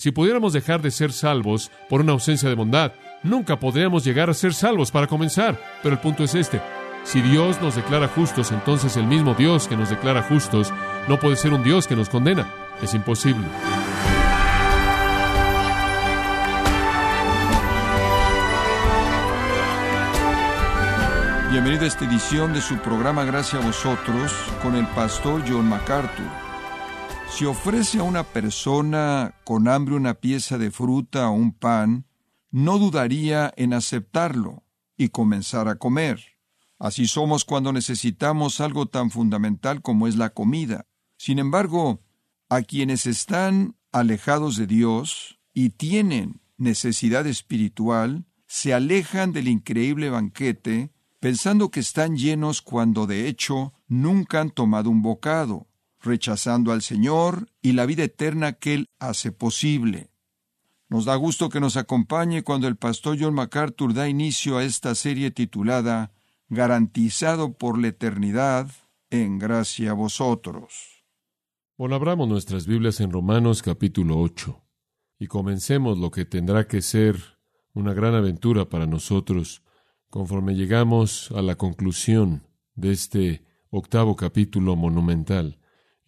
Si pudiéramos dejar de ser salvos por una ausencia de bondad, nunca podríamos llegar a ser salvos para comenzar. Pero el punto es este. Si Dios nos declara justos, entonces el mismo Dios que nos declara justos no puede ser un Dios que nos condena. Es imposible. Bienvenido a esta edición de su programa Gracias a vosotros con el pastor John MacArthur. Si ofrece a una persona con hambre una pieza de fruta o un pan, no dudaría en aceptarlo y comenzar a comer. Así somos cuando necesitamos algo tan fundamental como es la comida. Sin embargo, a quienes están alejados de Dios y tienen necesidad espiritual, se alejan del increíble banquete pensando que están llenos cuando de hecho nunca han tomado un bocado rechazando al Señor y la vida eterna que Él hace posible. Nos da gusto que nos acompañe cuando el pastor John MacArthur da inicio a esta serie titulada Garantizado por la eternidad, en gracia a vosotros. Bueno, abramos nuestras Biblias en Romanos capítulo 8 y comencemos lo que tendrá que ser una gran aventura para nosotros conforme llegamos a la conclusión de este octavo capítulo monumental.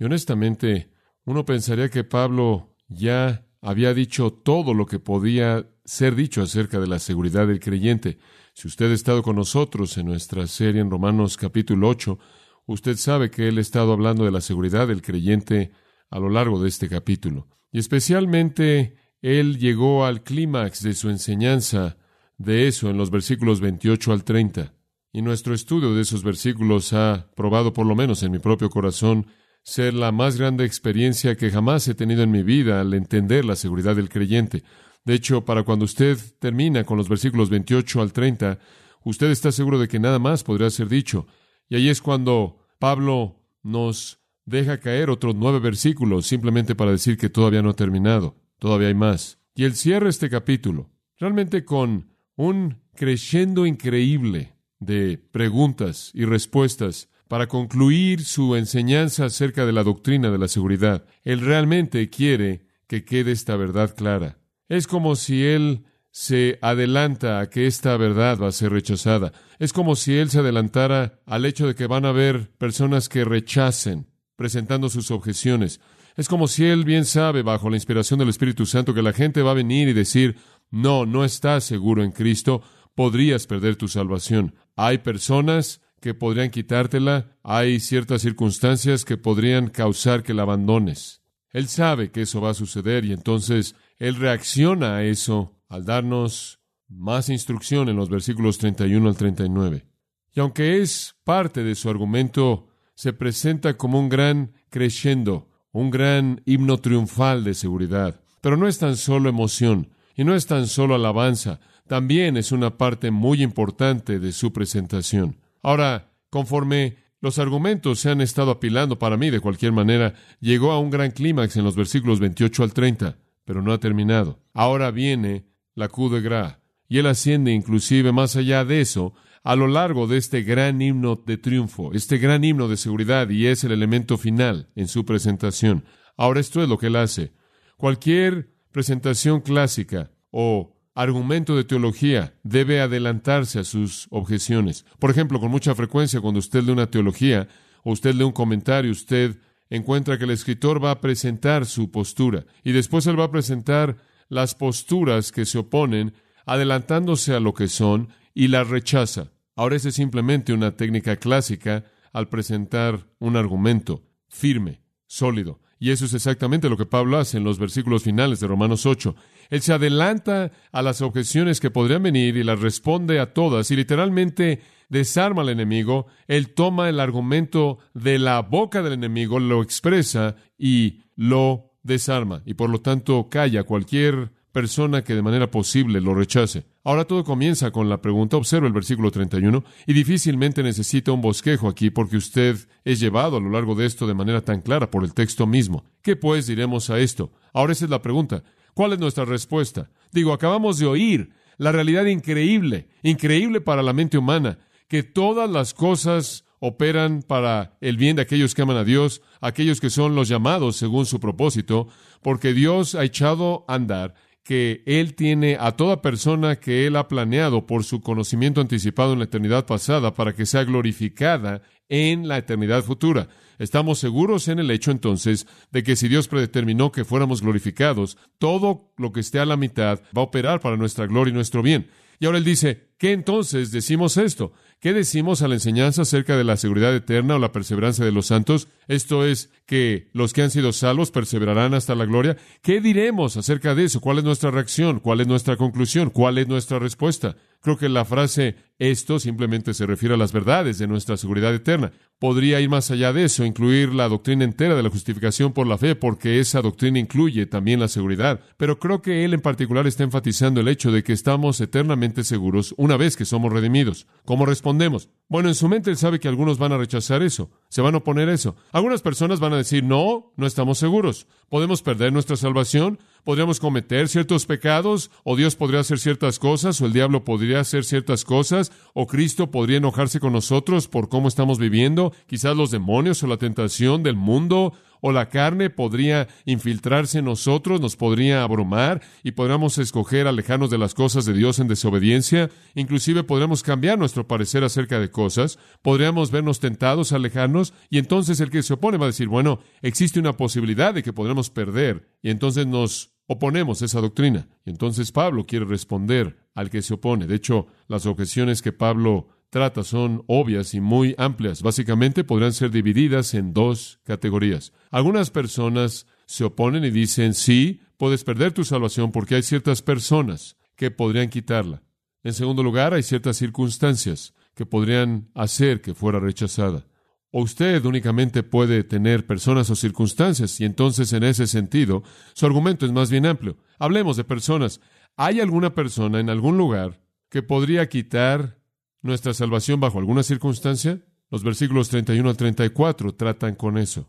Y honestamente, uno pensaría que Pablo ya había dicho todo lo que podía ser dicho acerca de la seguridad del creyente. Si usted ha estado con nosotros en nuestra serie en Romanos capítulo 8, usted sabe que él ha estado hablando de la seguridad del creyente a lo largo de este capítulo. Y especialmente él llegó al clímax de su enseñanza de eso en los versículos 28 al 30. Y nuestro estudio de esos versículos ha probado, por lo menos en mi propio corazón, ser la más grande experiencia que jamás he tenido en mi vida al entender la seguridad del creyente. De hecho, para cuando usted termina con los versículos 28 al 30, usted está seguro de que nada más podría ser dicho. Y ahí es cuando Pablo nos deja caer otros nueve versículos simplemente para decir que todavía no ha terminado, todavía hay más. Y él cierra este capítulo realmente con un creyendo increíble de preguntas y respuestas para concluir su enseñanza acerca de la doctrina de la seguridad. Él realmente quiere que quede esta verdad clara. Es como si él se adelanta a que esta verdad va a ser rechazada. Es como si él se adelantara al hecho de que van a haber personas que rechacen, presentando sus objeciones. Es como si él bien sabe, bajo la inspiración del Espíritu Santo, que la gente va a venir y decir, no, no estás seguro en Cristo, podrías perder tu salvación. Hay personas que podrían quitártela, hay ciertas circunstancias que podrían causar que la abandones. Él sabe que eso va a suceder y entonces Él reacciona a eso al darnos más instrucción en los versículos 31 al 39. Y aunque es parte de su argumento, se presenta como un gran crescendo, un gran himno triunfal de seguridad. Pero no es tan solo emoción y no es tan solo alabanza, también es una parte muy importante de su presentación. Ahora, conforme los argumentos se han estado apilando para mí de cualquier manera, llegó a un gran clímax en los versículos 28 al 30, pero no ha terminado. Ahora viene la coup de gras, y él asciende inclusive más allá de eso a lo largo de este gran himno de triunfo, este gran himno de seguridad, y es el elemento final en su presentación. Ahora esto es lo que él hace. Cualquier presentación clásica o argumento de teología debe adelantarse a sus objeciones. Por ejemplo, con mucha frecuencia cuando usted lee una teología o usted lee un comentario, usted encuentra que el escritor va a presentar su postura y después él va a presentar las posturas que se oponen, adelantándose a lo que son y las rechaza. Ahora esa es simplemente una técnica clásica al presentar un argumento firme, sólido. Y eso es exactamente lo que Pablo hace en los versículos finales de Romanos 8. Él se adelanta a las objeciones que podrían venir y las responde a todas y literalmente desarma al enemigo. Él toma el argumento de la boca del enemigo, lo expresa y lo desarma. Y por lo tanto calla cualquier persona que de manera posible lo rechace. Ahora todo comienza con la pregunta, observa el versículo 31, y difícilmente necesita un bosquejo aquí porque usted es llevado a lo largo de esto de manera tan clara por el texto mismo. ¿Qué pues diremos a esto? Ahora esa es la pregunta. ¿Cuál es nuestra respuesta? Digo, acabamos de oír la realidad increíble, increíble para la mente humana, que todas las cosas operan para el bien de aquellos que aman a Dios, aquellos que son los llamados según su propósito, porque Dios ha echado a andar que Él tiene a toda persona que Él ha planeado por su conocimiento anticipado en la eternidad pasada para que sea glorificada en la eternidad futura. Estamos seguros en el hecho entonces de que si Dios predeterminó que fuéramos glorificados, todo lo que esté a la mitad va a operar para nuestra gloria y nuestro bien. Y ahora él dice, ¿qué entonces decimos esto? ¿Qué decimos a la enseñanza acerca de la seguridad eterna o la perseverancia de los santos? Esto es que los que han sido salvos perseverarán hasta la gloria. ¿Qué diremos acerca de eso? ¿Cuál es nuestra reacción? ¿Cuál es nuestra conclusión? ¿Cuál es nuestra respuesta? Creo que la frase esto simplemente se refiere a las verdades de nuestra seguridad eterna. Podría ir más allá de eso, incluir la doctrina entera de la justificación por la fe, porque esa doctrina incluye también la seguridad. Pero creo que él en particular está enfatizando el hecho de que estamos eternamente seguros una vez que somos redimidos. ¿Cómo respondemos? Bueno, en su mente él sabe que algunos van a rechazar eso, se van a oponer a eso. Algunas personas van a decir, no, no estamos seguros. Podemos perder nuestra salvación, podríamos cometer ciertos pecados, o Dios podría hacer ciertas cosas, o el diablo podría hacer ciertas cosas, o Cristo podría enojarse con nosotros por cómo estamos viviendo, quizás los demonios o la tentación del mundo o la carne podría infiltrarse en nosotros, nos podría abrumar y podríamos escoger alejarnos de las cosas de Dios en desobediencia, inclusive podríamos cambiar nuestro parecer acerca de cosas, podríamos vernos tentados a alejarnos y entonces el que se opone va a decir, bueno, existe una posibilidad de que podremos perder y entonces nos oponemos esa doctrina. Y entonces Pablo quiere responder al que se opone. De hecho, las objeciones que Pablo trata son obvias y muy amplias. Básicamente podrán ser divididas en dos categorías. Algunas personas se oponen y dicen, sí, puedes perder tu salvación porque hay ciertas personas que podrían quitarla. En segundo lugar, hay ciertas circunstancias que podrían hacer que fuera rechazada. O usted únicamente puede tener personas o circunstancias, y entonces en ese sentido su argumento es más bien amplio. Hablemos de personas. ¿Hay alguna persona en algún lugar que podría quitar nuestra salvación bajo alguna circunstancia? Los versículos 31 al 34 tratan con eso.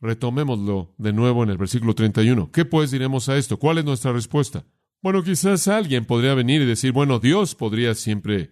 Retomémoslo de nuevo en el versículo 31. ¿Qué pues diremos a esto? ¿Cuál es nuestra respuesta? Bueno, quizás alguien podría venir y decir, bueno, Dios podría siempre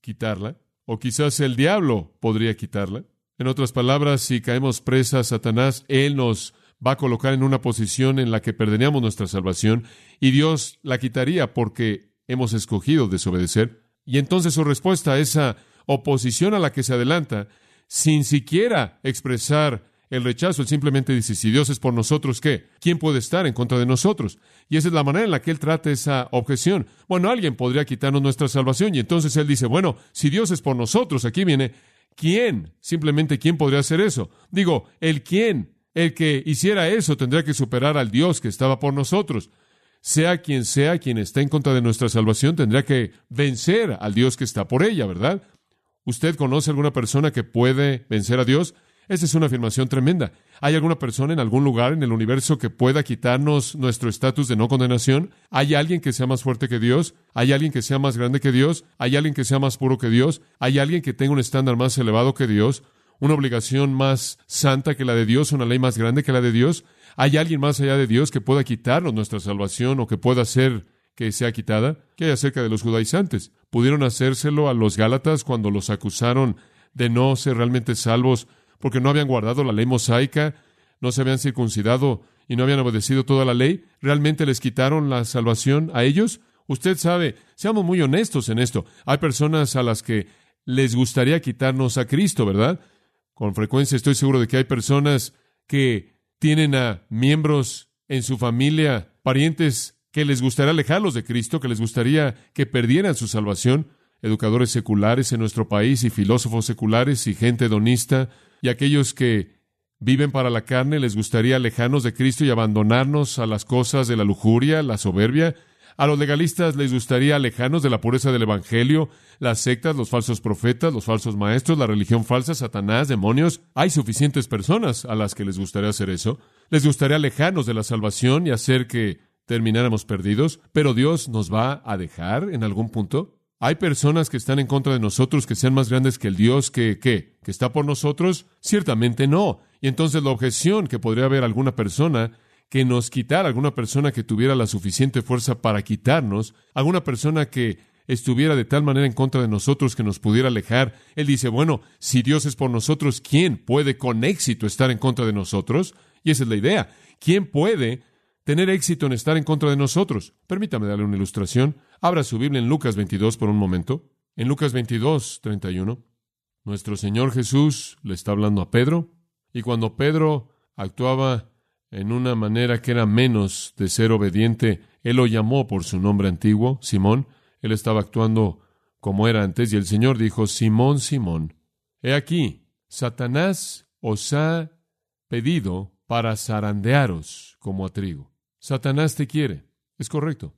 quitarla, o quizás el diablo podría quitarla. En otras palabras, si caemos presa a Satanás, Él nos va a colocar en una posición en la que perderíamos nuestra salvación y Dios la quitaría porque hemos escogido desobedecer. Y entonces su respuesta a esa oposición a la que se adelanta, sin siquiera expresar el rechazo, él simplemente dice, si Dios es por nosotros, ¿qué? ¿Quién puede estar en contra de nosotros? Y esa es la manera en la que él trata esa objeción. Bueno, alguien podría quitarnos nuestra salvación y entonces él dice, bueno, si Dios es por nosotros, aquí viene, ¿quién? Simplemente, ¿quién podría hacer eso? Digo, el quién, el que hiciera eso tendría que superar al Dios que estaba por nosotros sea quien sea quien está en contra de nuestra salvación, tendría que vencer al Dios que está por ella, ¿verdad? ¿Usted conoce alguna persona que puede vencer a Dios? Esa es una afirmación tremenda. ¿Hay alguna persona en algún lugar en el universo que pueda quitarnos nuestro estatus de no condenación? ¿Hay alguien que sea más fuerte que Dios? ¿Hay alguien que sea más grande que Dios? ¿Hay alguien que sea más puro que Dios? ¿Hay alguien que tenga un estándar más elevado que Dios? ¿Una obligación más santa que la de Dios? ¿Una ley más grande que la de Dios? ¿Hay alguien más allá de Dios que pueda quitarnos nuestra salvación o que pueda hacer que sea quitada? ¿Qué hay acerca de los judaizantes? ¿Pudieron hacérselo a los Gálatas cuando los acusaron de no ser realmente salvos porque no habían guardado la ley mosaica, no se habían circuncidado y no habían obedecido toda la ley? ¿Realmente les quitaron la salvación a ellos? Usted sabe, seamos muy honestos en esto. Hay personas a las que les gustaría quitarnos a Cristo, ¿verdad? Con frecuencia estoy seguro de que hay personas que tienen a miembros en su familia, parientes que les gustaría alejarlos de Cristo, que les gustaría que perdieran su salvación, educadores seculares en nuestro país y filósofos seculares y gente hedonista, y aquellos que viven para la carne, les gustaría alejarnos de Cristo y abandonarnos a las cosas de la lujuria, la soberbia, a los legalistas les gustaría alejarnos de la pureza del Evangelio, las sectas, los falsos profetas, los falsos maestros, la religión falsa, Satanás, demonios. Hay suficientes personas a las que les gustaría hacer eso. Les gustaría alejarnos de la salvación y hacer que termináramos perdidos, pero Dios nos va a dejar en algún punto. ¿Hay personas que están en contra de nosotros que sean más grandes que el Dios que, ¿qué? ¿Que está por nosotros? Ciertamente no. Y entonces la objeción que podría haber alguna persona que nos quitara alguna persona que tuviera la suficiente fuerza para quitarnos, alguna persona que estuviera de tal manera en contra de nosotros que nos pudiera alejar, Él dice, bueno, si Dios es por nosotros, ¿quién puede con éxito estar en contra de nosotros? Y esa es la idea. ¿Quién puede tener éxito en estar en contra de nosotros? Permítame darle una ilustración. Abra su Biblia en Lucas 22 por un momento. En Lucas 22, 31, nuestro Señor Jesús le está hablando a Pedro, y cuando Pedro actuaba en una manera que era menos de ser obediente, Él lo llamó por su nombre antiguo, Simón. Él estaba actuando como era antes, y el Señor dijo, Simón, Simón, he aquí, Satanás os ha pedido para zarandearos como a trigo. Satanás te quiere. Es correcto.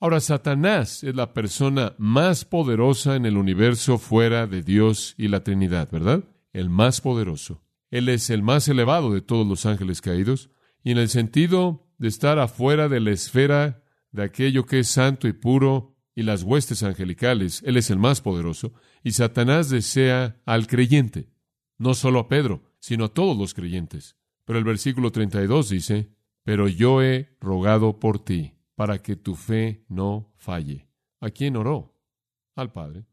Ahora, Satanás es la persona más poderosa en el universo fuera de Dios y la Trinidad, ¿verdad? El más poderoso. Él es el más elevado de todos los ángeles caídos, y en el sentido de estar afuera de la esfera de aquello que es santo y puro y las huestes angelicales, Él es el más poderoso, y Satanás desea al creyente, no solo a Pedro, sino a todos los creyentes. Pero el versículo 32 dice, pero yo he rogado por ti, para que tu fe no falle. ¿A quién oró? Al Padre.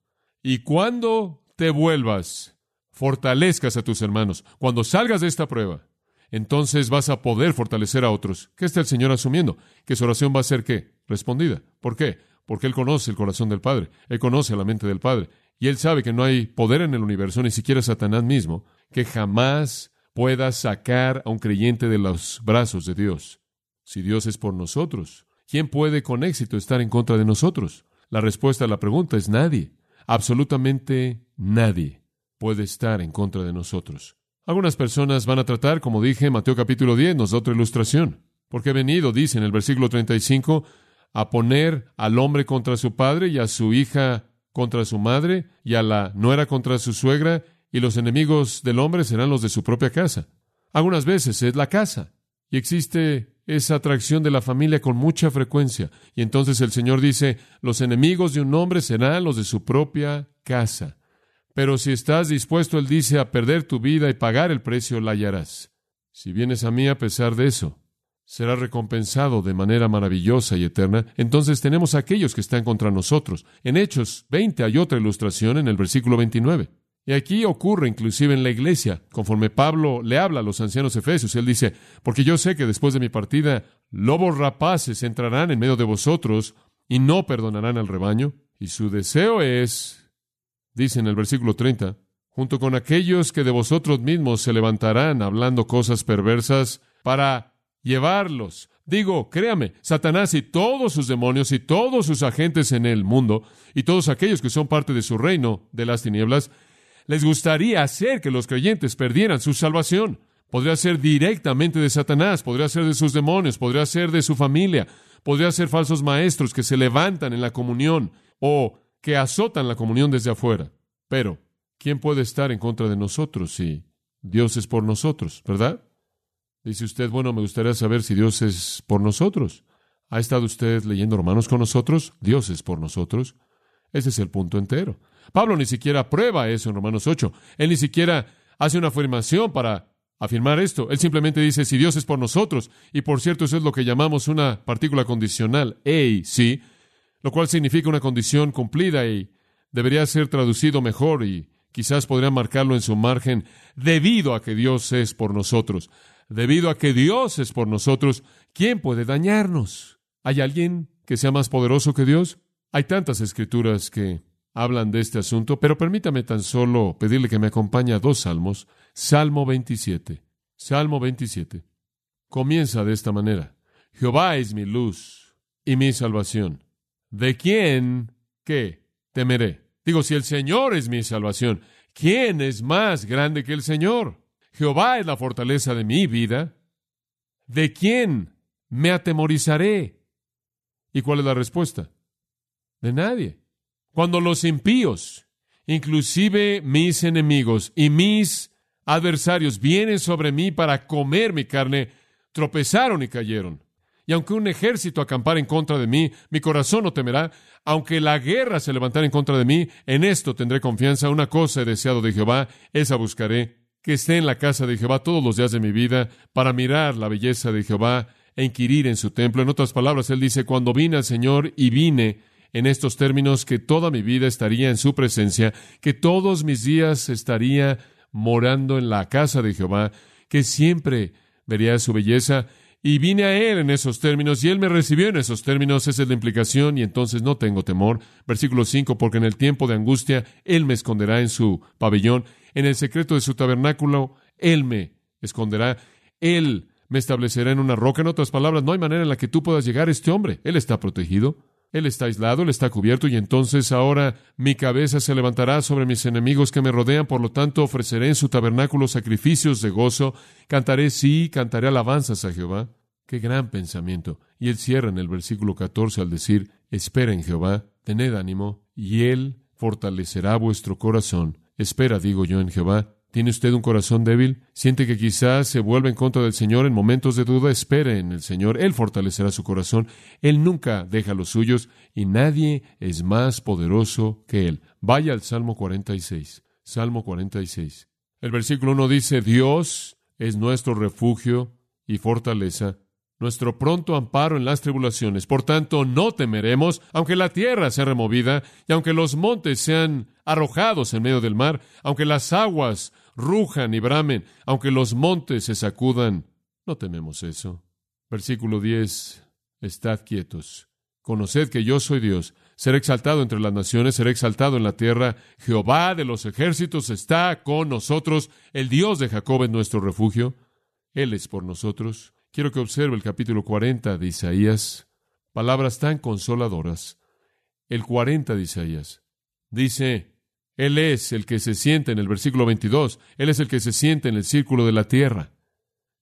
Y cuando te vuelvas, fortalezcas a tus hermanos. Cuando salgas de esta prueba, entonces vas a poder fortalecer a otros. ¿Qué está el Señor asumiendo? Que su oración va a ser qué? Respondida. ¿Por qué? Porque Él conoce el corazón del Padre, Él conoce la mente del Padre, y Él sabe que no hay poder en el universo, ni siquiera Satanás mismo, que jamás pueda sacar a un creyente de los brazos de Dios. Si Dios es por nosotros, ¿quién puede con éxito estar en contra de nosotros? La respuesta a la pregunta es nadie. Absolutamente nadie puede estar en contra de nosotros. Algunas personas van a tratar, como dije, Mateo capítulo 10 nos da otra ilustración. Porque he venido, dice en el versículo 35, a poner al hombre contra su padre y a su hija contra su madre y a la nuera contra su suegra y los enemigos del hombre serán los de su propia casa. Algunas veces es la casa, y existe esa atracción de la familia con mucha frecuencia, y entonces el Señor dice, los enemigos de un hombre serán los de su propia casa. Pero si estás dispuesto, Él dice, a perder tu vida y pagar el precio, la hallarás. Si vienes a mí a pesar de eso, será recompensado de manera maravillosa y eterna. Entonces tenemos a aquellos que están contra nosotros. En Hechos 20 hay otra ilustración en el versículo 29. Y aquí ocurre inclusive en la iglesia, conforme Pablo le habla a los ancianos efesios, él dice, porque yo sé que después de mi partida, lobos rapaces entrarán en medio de vosotros y no perdonarán al rebaño. Y su deseo es, dice en el versículo 30, junto con aquellos que de vosotros mismos se levantarán hablando cosas perversas para llevarlos. Digo, créame, Satanás y todos sus demonios y todos sus agentes en el mundo y todos aquellos que son parte de su reino de las tinieblas les gustaría hacer que los creyentes perdieran su salvación. Podría ser directamente de Satanás, podría ser de sus demonios, podría ser de su familia, podría ser falsos maestros que se levantan en la comunión o que azotan la comunión desde afuera. Pero, ¿quién puede estar en contra de nosotros si Dios es por nosotros, verdad? Dice usted, bueno, me gustaría saber si Dios es por nosotros. ¿Ha estado usted leyendo Romanos con nosotros? Dios es por nosotros. Ese es el punto entero. Pablo ni siquiera prueba eso en Romanos 8. Él ni siquiera hace una afirmación para afirmar esto. Él simplemente dice, si Dios es por nosotros, y por cierto eso es lo que llamamos una partícula condicional, y sí, lo cual significa una condición cumplida y debería ser traducido mejor y quizás podría marcarlo en su margen, debido a que Dios es por nosotros. Debido a que Dios es por nosotros, ¿quién puede dañarnos? ¿Hay alguien que sea más poderoso que Dios? Hay tantas escrituras que hablan de este asunto, pero permítame tan solo pedirle que me acompañe a dos salmos. Salmo 27. Salmo 27. Comienza de esta manera. Jehová es mi luz y mi salvación. ¿De quién qué temeré? Digo, si el Señor es mi salvación, ¿quién es más grande que el Señor? Jehová es la fortaleza de mi vida. ¿De quién me atemorizaré? ¿Y cuál es la respuesta? De nadie. Cuando los impíos, inclusive mis enemigos y mis adversarios, vienen sobre mí para comer mi carne, tropezaron y cayeron. Y aunque un ejército acampara en contra de mí, mi corazón no temerá. Aunque la guerra se levantara en contra de mí, en esto tendré confianza. Una cosa he deseado de Jehová, esa buscaré, que esté en la casa de Jehová todos los días de mi vida, para mirar la belleza de Jehová e inquirir en su templo. En otras palabras, él dice, cuando vine al Señor y vine en estos términos que toda mi vida estaría en su presencia, que todos mis días estaría morando en la casa de Jehová, que siempre vería su belleza, y vine a Él en esos términos, y Él me recibió en esos términos, esa es la implicación, y entonces no tengo temor. Versículo 5, porque en el tiempo de angustia Él me esconderá en su pabellón, en el secreto de su tabernáculo Él me esconderá, Él me establecerá en una roca. En otras palabras, no hay manera en la que tú puedas llegar a este hombre. Él está protegido. Él está aislado, Él está cubierto y entonces ahora mi cabeza se levantará sobre mis enemigos que me rodean, por lo tanto ofreceré en su tabernáculo sacrificios de gozo, cantaré sí, cantaré alabanzas a Jehová. Qué gran pensamiento. Y él cierra en el versículo 14 al decir, espera en Jehová, tened ánimo, y él fortalecerá vuestro corazón. Espera, digo yo, en Jehová, ¿Tiene usted un corazón débil? ¿Siente que quizás se vuelve en contra del Señor en momentos de duda? Espere en el Señor. Él fortalecerá su corazón. Él nunca deja los suyos y nadie es más poderoso que Él. Vaya al Salmo 46. Salmo 46. El versículo 1 dice, Dios es nuestro refugio y fortaleza, nuestro pronto amparo en las tribulaciones. Por tanto, no temeremos, aunque la tierra sea removida y aunque los montes sean arrojados en medio del mar, aunque las aguas rujan y bramen, aunque los montes se sacudan. No tememos eso. Versículo 10. Estad quietos. Conoced que yo soy Dios. Seré exaltado entre las naciones, seré exaltado en la tierra. Jehová de los ejércitos está con nosotros. El Dios de Jacob es nuestro refugio. Él es por nosotros. Quiero que observe el capítulo 40 de Isaías. Palabras tan consoladoras. El 40 de Isaías. Dice, él es el que se siente en el versículo 22, Él es el que se siente en el círculo de la tierra.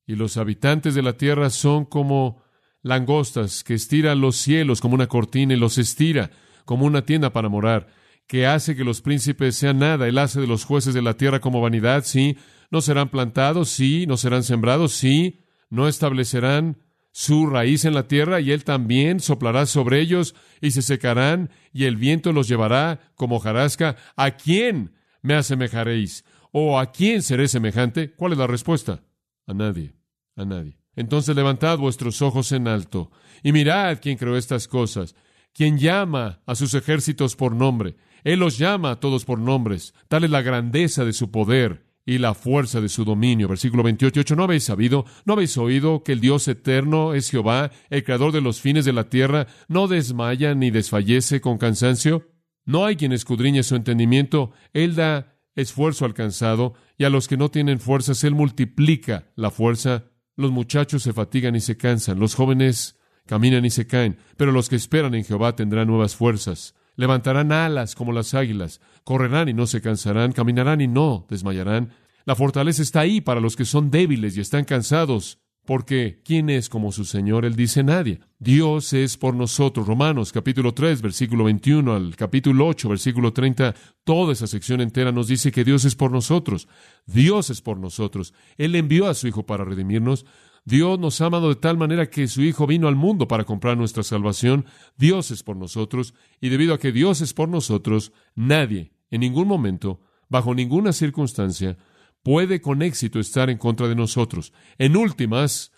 Y los habitantes de la tierra son como langostas que estiran los cielos como una cortina y los estira como una tienda para morar, que hace que los príncipes sean nada. Él hace de los jueces de la tierra como vanidad, sí. No serán plantados, sí. No serán sembrados, sí. No establecerán su raíz en la tierra y él también soplará sobre ellos y se secarán y el viento los llevará como jarasca. ¿A quién me asemejaréis? ¿O a quién seré semejante? ¿Cuál es la respuesta? A nadie, a nadie. Entonces levantad vuestros ojos en alto y mirad quién creó estas cosas, quien llama a sus ejércitos por nombre. Él los llama a todos por nombres. Tal es la grandeza de su poder y la fuerza de su dominio. Versículo 28. ¿No habéis sabido, no habéis oído que el Dios eterno es Jehová, el creador de los fines de la tierra, no desmaya ni desfallece con cansancio? No hay quien escudriñe su entendimiento. Él da esfuerzo alcanzado, y a los que no tienen fuerzas, Él multiplica la fuerza. Los muchachos se fatigan y se cansan, los jóvenes caminan y se caen, pero los que esperan en Jehová tendrán nuevas fuerzas. Levantarán alas como las águilas, correrán y no se cansarán, caminarán y no desmayarán. La fortaleza está ahí para los que son débiles y están cansados, porque ¿quién es como su Señor? Él dice nadie. Dios es por nosotros. Romanos capítulo 3, versículo 21 al capítulo 8, versículo 30, toda esa sección entera nos dice que Dios es por nosotros. Dios es por nosotros. Él envió a su Hijo para redimirnos. Dios nos ha amado de tal manera que su Hijo vino al mundo para comprar nuestra salvación. Dios es por nosotros, y debido a que Dios es por nosotros, nadie, en ningún momento, bajo ninguna circunstancia, puede con éxito estar en contra de nosotros. En últimas,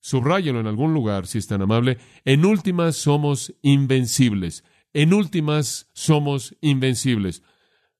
subráyalo en algún lugar, si es tan amable, en últimas somos invencibles. En últimas somos invencibles.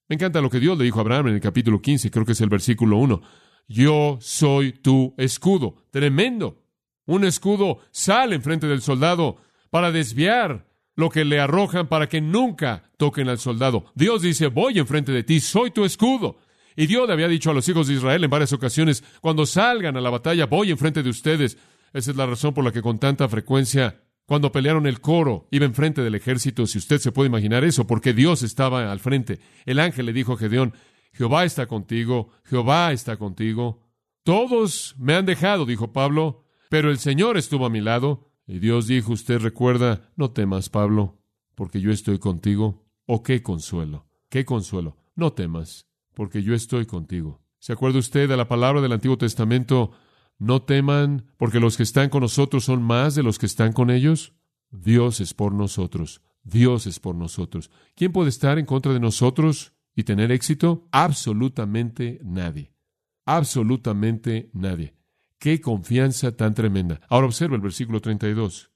Me encanta lo que Dios le dijo a Abraham en el capítulo 15, creo que es el versículo 1 yo soy tu escudo. Tremendo. Un escudo sale enfrente del soldado para desviar lo que le arrojan para que nunca toquen al soldado. Dios dice, voy enfrente de ti, soy tu escudo. Y Dios le había dicho a los hijos de Israel en varias ocasiones, cuando salgan a la batalla, voy enfrente de ustedes. Esa es la razón por la que con tanta frecuencia, cuando pelearon el coro, iba enfrente del ejército, si usted se puede imaginar eso, porque Dios estaba al frente. El ángel le dijo a Gedeón, Jehová está contigo, Jehová está contigo. Todos me han dejado, dijo Pablo, pero el Señor estuvo a mi lado. Y Dios dijo, usted recuerda, no temas, Pablo, porque yo estoy contigo. Oh, qué consuelo, qué consuelo. No temas, porque yo estoy contigo. ¿Se acuerda usted de la palabra del Antiguo Testamento? No teman, porque los que están con nosotros son más de los que están con ellos. Dios es por nosotros. Dios es por nosotros. ¿Quién puede estar en contra de nosotros? Y tener éxito? Absolutamente nadie. Absolutamente nadie. Qué confianza tan tremenda. Ahora observa el versículo 32.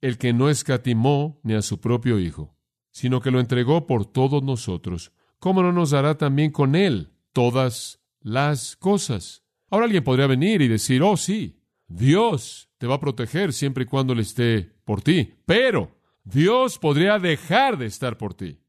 El que no escatimó ni a su propio Hijo, sino que lo entregó por todos nosotros, ¿cómo no nos dará también con él todas las cosas? Ahora alguien podría venir y decir, oh sí, Dios te va a proteger siempre y cuando Él esté por ti, pero Dios podría dejar de estar por ti.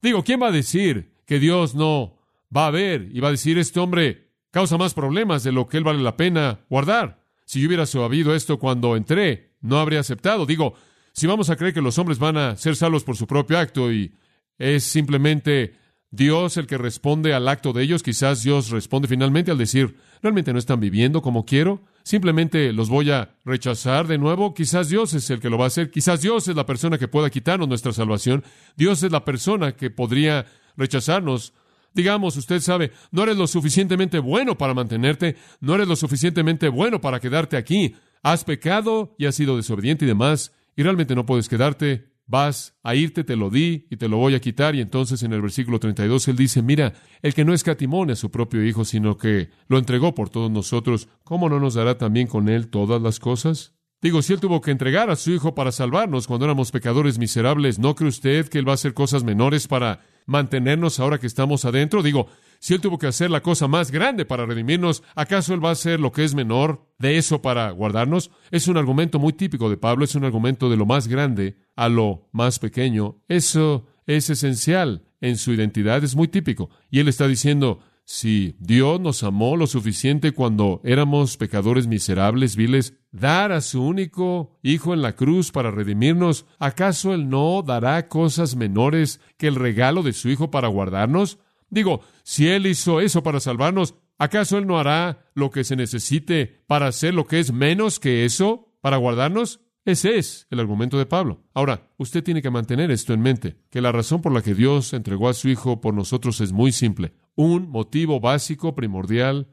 Digo, ¿quién va a decir que Dios no va a ver y va a decir, este hombre causa más problemas de lo que él vale la pena guardar? Si yo hubiera sabido esto cuando entré, no habría aceptado. Digo, si vamos a creer que los hombres van a ser salvos por su propio acto y es simplemente Dios el que responde al acto de ellos, quizás Dios responde finalmente al decir, realmente no están viviendo como quiero, simplemente los voy a rechazar de nuevo, quizás Dios es el que lo va a hacer, quizás Dios es la persona que pueda quitarnos nuestra salvación, Dios es la persona que podría rechazarnos. Digamos, usted sabe, no eres lo suficientemente bueno para mantenerte, no eres lo suficientemente bueno para quedarte aquí, has pecado y has sido desobediente y demás, y realmente no puedes quedarte, vas a irte, te lo di y te lo voy a quitar. Y entonces en el versículo 32 él dice, mira, el que no escatimone a su propio Hijo, sino que lo entregó por todos nosotros, ¿cómo no nos dará también con él todas las cosas? Digo, si él tuvo que entregar a su Hijo para salvarnos cuando éramos pecadores miserables, ¿no cree usted que él va a hacer cosas menores para mantenernos ahora que estamos adentro? Digo, si Él tuvo que hacer la cosa más grande para redimirnos, ¿acaso Él va a hacer lo que es menor de eso para guardarnos? Es un argumento muy típico de Pablo, es un argumento de lo más grande a lo más pequeño. Eso es esencial en su identidad, es muy típico. Y Él está diciendo, si Dios nos amó lo suficiente cuando éramos pecadores miserables, viles, dar a su único Hijo en la cruz para redimirnos, ¿acaso Él no dará cosas menores que el regalo de su Hijo para guardarnos? Digo, si Él hizo eso para salvarnos, ¿acaso Él no hará lo que se necesite para hacer lo que es menos que eso, para guardarnos? Ese es el argumento de Pablo. Ahora, usted tiene que mantener esto en mente, que la razón por la que Dios entregó a su Hijo por nosotros es muy simple. Un motivo básico, primordial,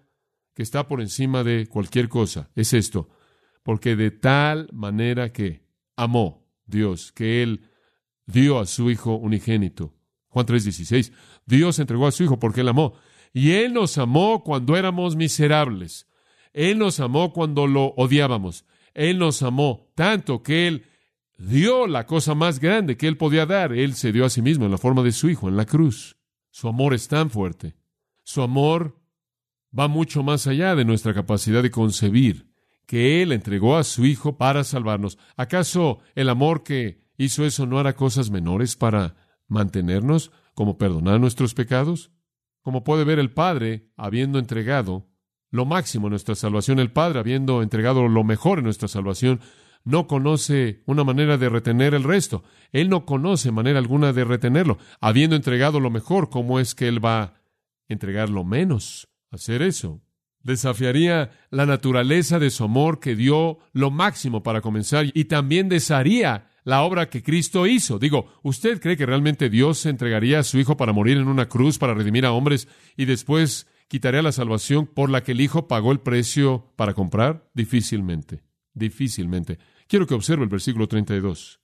que está por encima de cualquier cosa, es esto. Porque de tal manera que amó Dios, que Él dio a su Hijo unigénito. Juan 3:16. Dios entregó a su Hijo porque Él amó. Y Él nos amó cuando éramos miserables. Él nos amó cuando lo odiábamos. Él nos amó tanto que Él dio la cosa más grande que Él podía dar. Él se dio a sí mismo en la forma de su Hijo, en la cruz. Su amor es tan fuerte. Su amor va mucho más allá de nuestra capacidad de concebir que Él entregó a su Hijo para salvarnos. ¿Acaso el amor que hizo eso no hará cosas menores para mantenernos? como perdonar nuestros pecados? Como puede ver el Padre, habiendo entregado lo máximo en nuestra salvación, el Padre, habiendo entregado lo mejor en nuestra salvación, no conoce una manera de retener el resto. Él no conoce manera alguna de retenerlo. Habiendo entregado lo mejor, ¿cómo es que Él va a entregar lo menos? Hacer eso. Desafiaría la naturaleza de su amor que dio lo máximo para comenzar y también desharía la obra que Cristo hizo. Digo, ¿usted cree que realmente Dios entregaría a su Hijo para morir en una cruz para redimir a hombres y después quitaría la salvación por la que el Hijo pagó el precio para comprar? Difícilmente, difícilmente. Quiero que observe el versículo 32.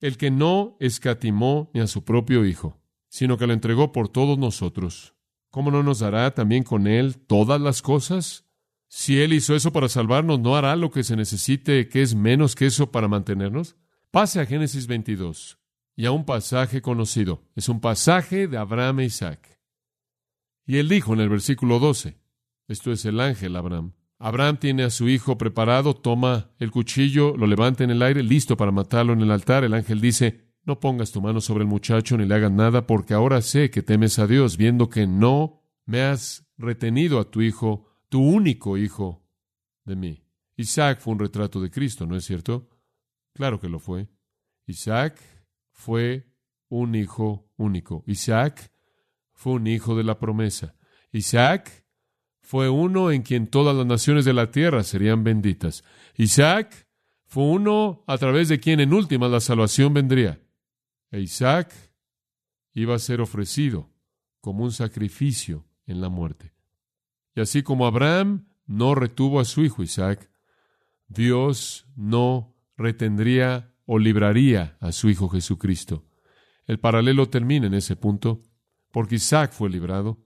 El que no escatimó ni a su propio Hijo, sino que lo entregó por todos nosotros, ¿cómo no nos dará también con Él todas las cosas? Si Él hizo eso para salvarnos, ¿no hará lo que se necesite, que es menos que eso para mantenernos? Pase a Génesis 22 y a un pasaje conocido. Es un pasaje de Abraham e Isaac. Y él dijo en el versículo 12, esto es el ángel Abraham. Abraham tiene a su hijo preparado, toma el cuchillo, lo levanta en el aire, listo para matarlo en el altar. El ángel dice, no pongas tu mano sobre el muchacho ni le hagas nada, porque ahora sé que temes a Dios, viendo que no me has retenido a tu hijo, tu único hijo de mí. Isaac fue un retrato de Cristo, ¿no es cierto? Claro que lo fue. Isaac fue un hijo único. Isaac fue un hijo de la promesa. Isaac fue uno en quien todas las naciones de la tierra serían benditas. Isaac fue uno a través de quien en última la salvación vendría. E Isaac iba a ser ofrecido como un sacrificio en la muerte. Y así como Abraham no retuvo a su hijo Isaac, Dios no retendría o libraría a su Hijo Jesucristo. El paralelo termina en ese punto, porque Isaac fue librado,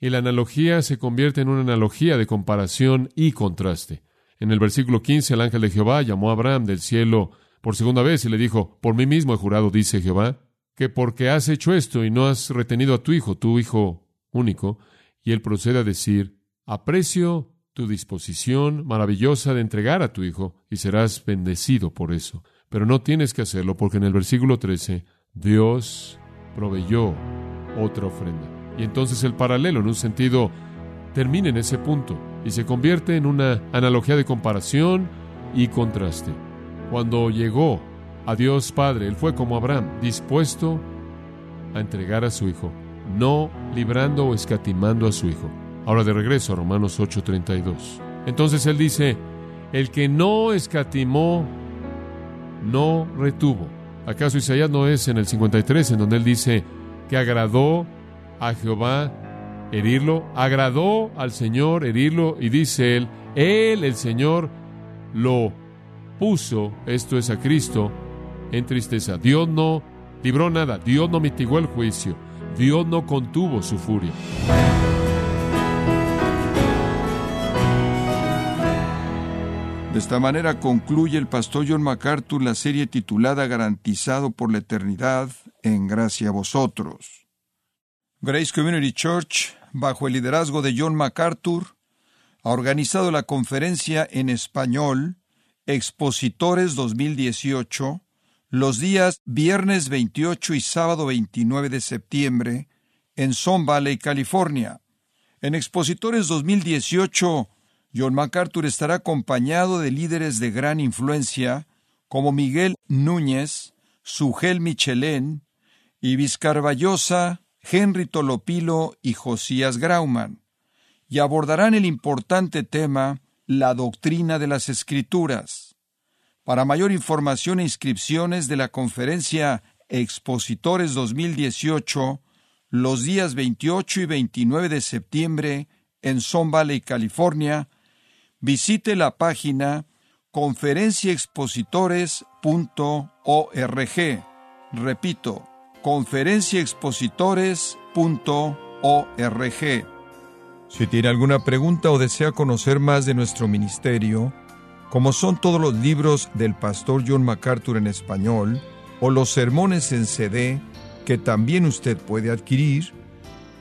y la analogía se convierte en una analogía de comparación y contraste. En el versículo 15, el ángel de Jehová llamó a Abraham del cielo por segunda vez y le dijo, Por mí mismo he jurado, dice Jehová, que porque has hecho esto y no has retenido a tu hijo, tu hijo único, y él procede a decir, aprecio tu disposición maravillosa de entregar a tu hijo y serás bendecido por eso. Pero no tienes que hacerlo porque en el versículo 13 Dios proveyó otra ofrenda. Y entonces el paralelo, en un sentido, termina en ese punto y se convierte en una analogía de comparación y contraste. Cuando llegó a Dios Padre, Él fue como Abraham, dispuesto a entregar a su Hijo, no librando o escatimando a su Hijo. Ahora de regreso a Romanos 8:32. Entonces Él dice, el que no escatimó, no retuvo. ¿Acaso Isaías no es en el 53 en donde Él dice que agradó a Jehová herirlo? Agradó al Señor herirlo y dice Él, Él, el Señor, lo puso, esto es a Cristo, en tristeza. Dios no libró nada, Dios no mitigó el juicio, Dios no contuvo su furia. De esta manera concluye el pastor John MacArthur la serie titulada Garantizado por la Eternidad en gracia a vosotros. Grace Community Church, bajo el liderazgo de John MacArthur, ha organizado la conferencia en español Expositores 2018 los días viernes 28 y sábado 29 de septiembre en Son Valley, California. En Expositores 2018, John MacArthur estará acompañado de líderes de gran influencia como Miguel Núñez, Sugel Michelén, Ibis Carballosa, Henry Tolopilo y Josías Grauman, y abordarán el importante tema la doctrina de las Escrituras. Para mayor información e inscripciones de la conferencia Expositores 2018, los días 28 y 29 de septiembre en Son Valley, California, visite la página conferenciaexpositores.org. Repito, conferenciaexpositores.org. Si tiene alguna pregunta o desea conocer más de nuestro ministerio, como son todos los libros del pastor John MacArthur en español, o los sermones en CD, que también usted puede adquirir,